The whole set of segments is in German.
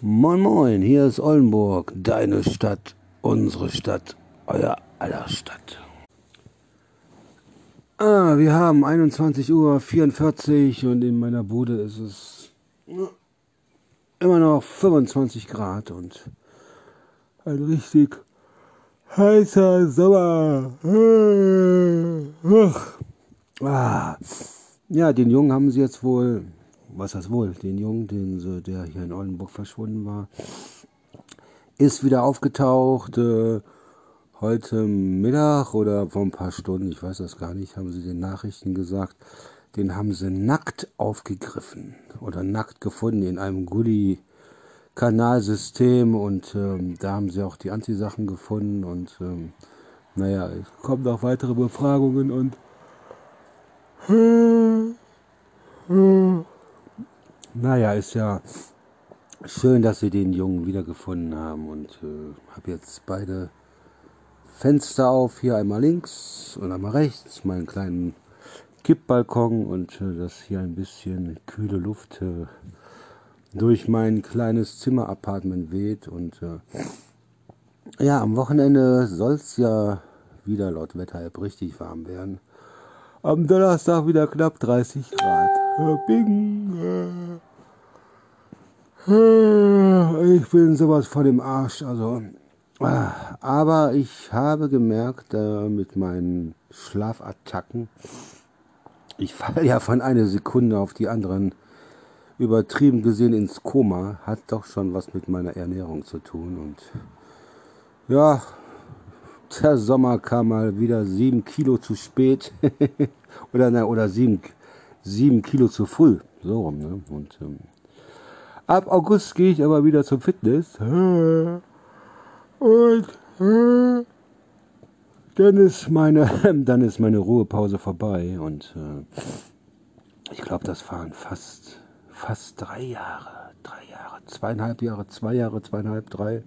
Moin Moin, hier ist Oldenburg, deine Stadt, unsere Stadt, euer aller Stadt. Ah, wir haben 21 Uhr 44 und in meiner Bude ist es immer noch 25 Grad und ein richtig heißer Sommer. Ah. Ja, den Jungen haben sie jetzt wohl was das wohl, den Jungen, den der hier in Oldenburg verschwunden war, ist wieder aufgetaucht. Äh, heute Mittag oder vor ein paar Stunden, ich weiß das gar nicht, haben sie den Nachrichten gesagt, den haben sie nackt aufgegriffen oder nackt gefunden in einem Gully. Kanalsystem und ähm, da haben sie auch die Antisachen gefunden und ähm, naja, es kommen noch weitere Befragungen und naja, ist ja schön, dass sie den Jungen wiedergefunden haben und äh, habe jetzt beide Fenster auf, hier einmal links und einmal rechts, meinen kleinen Kippbalkon und äh, dass hier ein bisschen kühle Luft äh, durch mein kleines Zimmerapartment weht und äh, ja, am Wochenende soll es ja wieder laut Wetter richtig warm werden. Am Donnerstag wieder knapp 30 Grad. Bing. Ich bin sowas von dem Arsch, also. Aber ich habe gemerkt, äh, mit meinen Schlafattacken, ich falle ja von einer Sekunde auf die anderen, übertrieben gesehen ins Koma, hat doch schon was mit meiner Ernährung zu tun. Und ja, der Sommer kam mal wieder sieben Kilo zu spät. oder, na, oder sieben, sieben Kilo zu früh. So rum, ne? Und ähm, Ab August gehe ich aber wieder zum Fitness. Und dann ist meine, dann ist meine Ruhepause vorbei und äh, ich glaube, das waren fast, fast drei Jahre, drei Jahre, zweieinhalb Jahre, zwei Jahre, zweieinhalb, drei,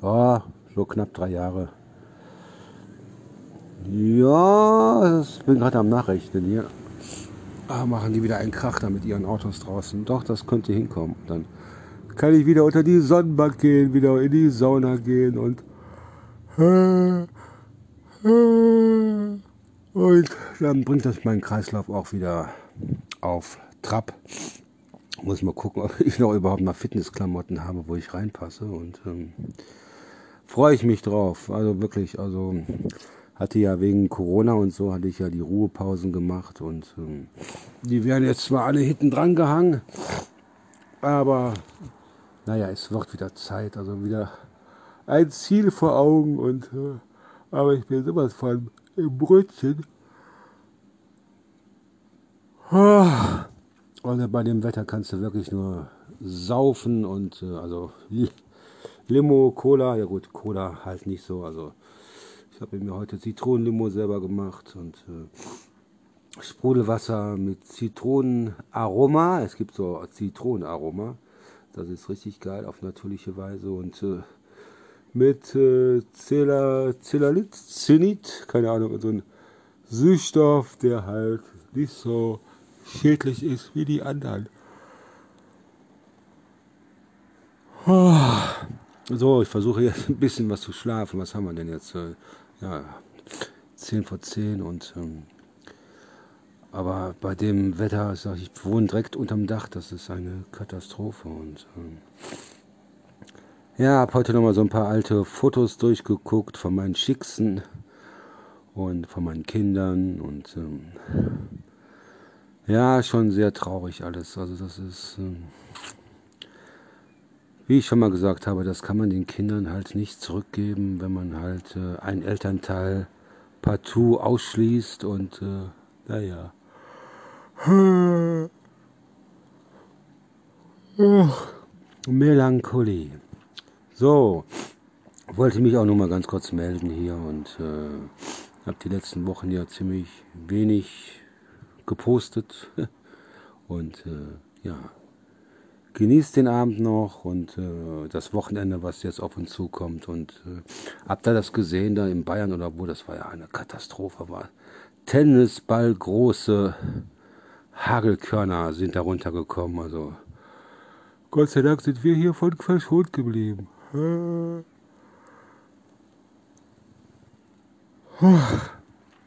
ja, so knapp drei Jahre. Ja, ich bin gerade am Nachrechnen hier ah, machen die wieder einen Krach da mit ihren Autos draußen. Doch, das könnte hinkommen. Dann kann ich wieder unter die Sonnenbank gehen, wieder in die Sauna gehen und und dann bringt das meinen Kreislauf auch wieder auf Trab. Muss mal gucken, ob ich noch überhaupt noch Fitnessklamotten habe, wo ich reinpasse. Und ähm, freue ich mich drauf. Also wirklich, also hatte ja wegen Corona und so, hatte ich ja die Ruhepausen gemacht und ähm, die werden jetzt zwar alle hinten dran gehangen, aber naja, es wird wieder Zeit, also wieder ein Ziel vor Augen und äh, aber ich bin sowas von im Brötchen. Und bei dem Wetter kannst du wirklich nur saufen und äh, also Limo, Cola, ja gut, Cola halt nicht so, also ich habe mir heute Zitronenlimo selber gemacht und äh, Sprudelwasser mit Zitronenaroma. Es gibt so Zitronenaroma. Das ist richtig geil auf natürliche Weise und äh, mit äh, Zelalit, Zenit, keine Ahnung, so ein Süßstoff, der halt nicht so schädlich ist wie die anderen. So, ich versuche jetzt ein bisschen was zu schlafen. Was haben wir denn jetzt? Äh, ja, 10 vor 10 und ähm, aber bei dem Wetter, sag ich, ich wohne direkt unterm Dach, das ist eine Katastrophe und ähm, ja, habe heute nochmal so ein paar alte Fotos durchgeguckt von meinen Schicksen und von meinen Kindern und ähm, ja, schon sehr traurig alles. Also das ist ähm, wie ich schon mal gesagt habe, das kann man den Kindern halt nicht zurückgeben, wenn man halt äh, einen Elternteil partout ausschließt und äh, naja. Melancholie. So, wollte mich auch noch mal ganz kurz melden hier und äh, habe die letzten Wochen ja ziemlich wenig gepostet und äh, ja genießt den Abend noch und äh, das Wochenende, was jetzt auf uns zukommt. Und äh, habt ihr das gesehen da in Bayern oder wo? Das war ja eine Katastrophe. War Tennisball große Hagelkörner sind da runtergekommen. Also Gott sei Dank sind wir hiervon verschont geblieben.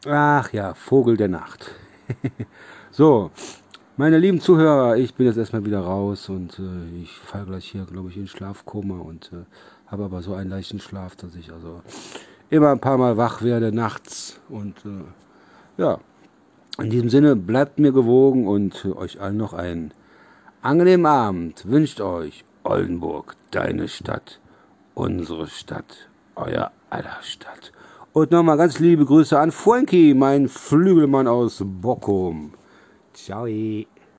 Ach ja, Vogel der Nacht. so, meine lieben Zuhörer, ich bin jetzt erstmal wieder raus und äh, ich falle gleich hier, glaube ich, in Schlafkoma und äh, habe aber so einen leichten Schlaf, dass ich also immer ein paar Mal wach werde nachts. Und äh, ja, in diesem Sinne bleibt mir gewogen und euch allen noch einen angenehmen Abend wünscht euch Oldenburg, deine Stadt, unsere Stadt, euer aller Stadt. Und nochmal ganz liebe Grüße an Frankie, mein Flügelmann aus Bockum. Ciao.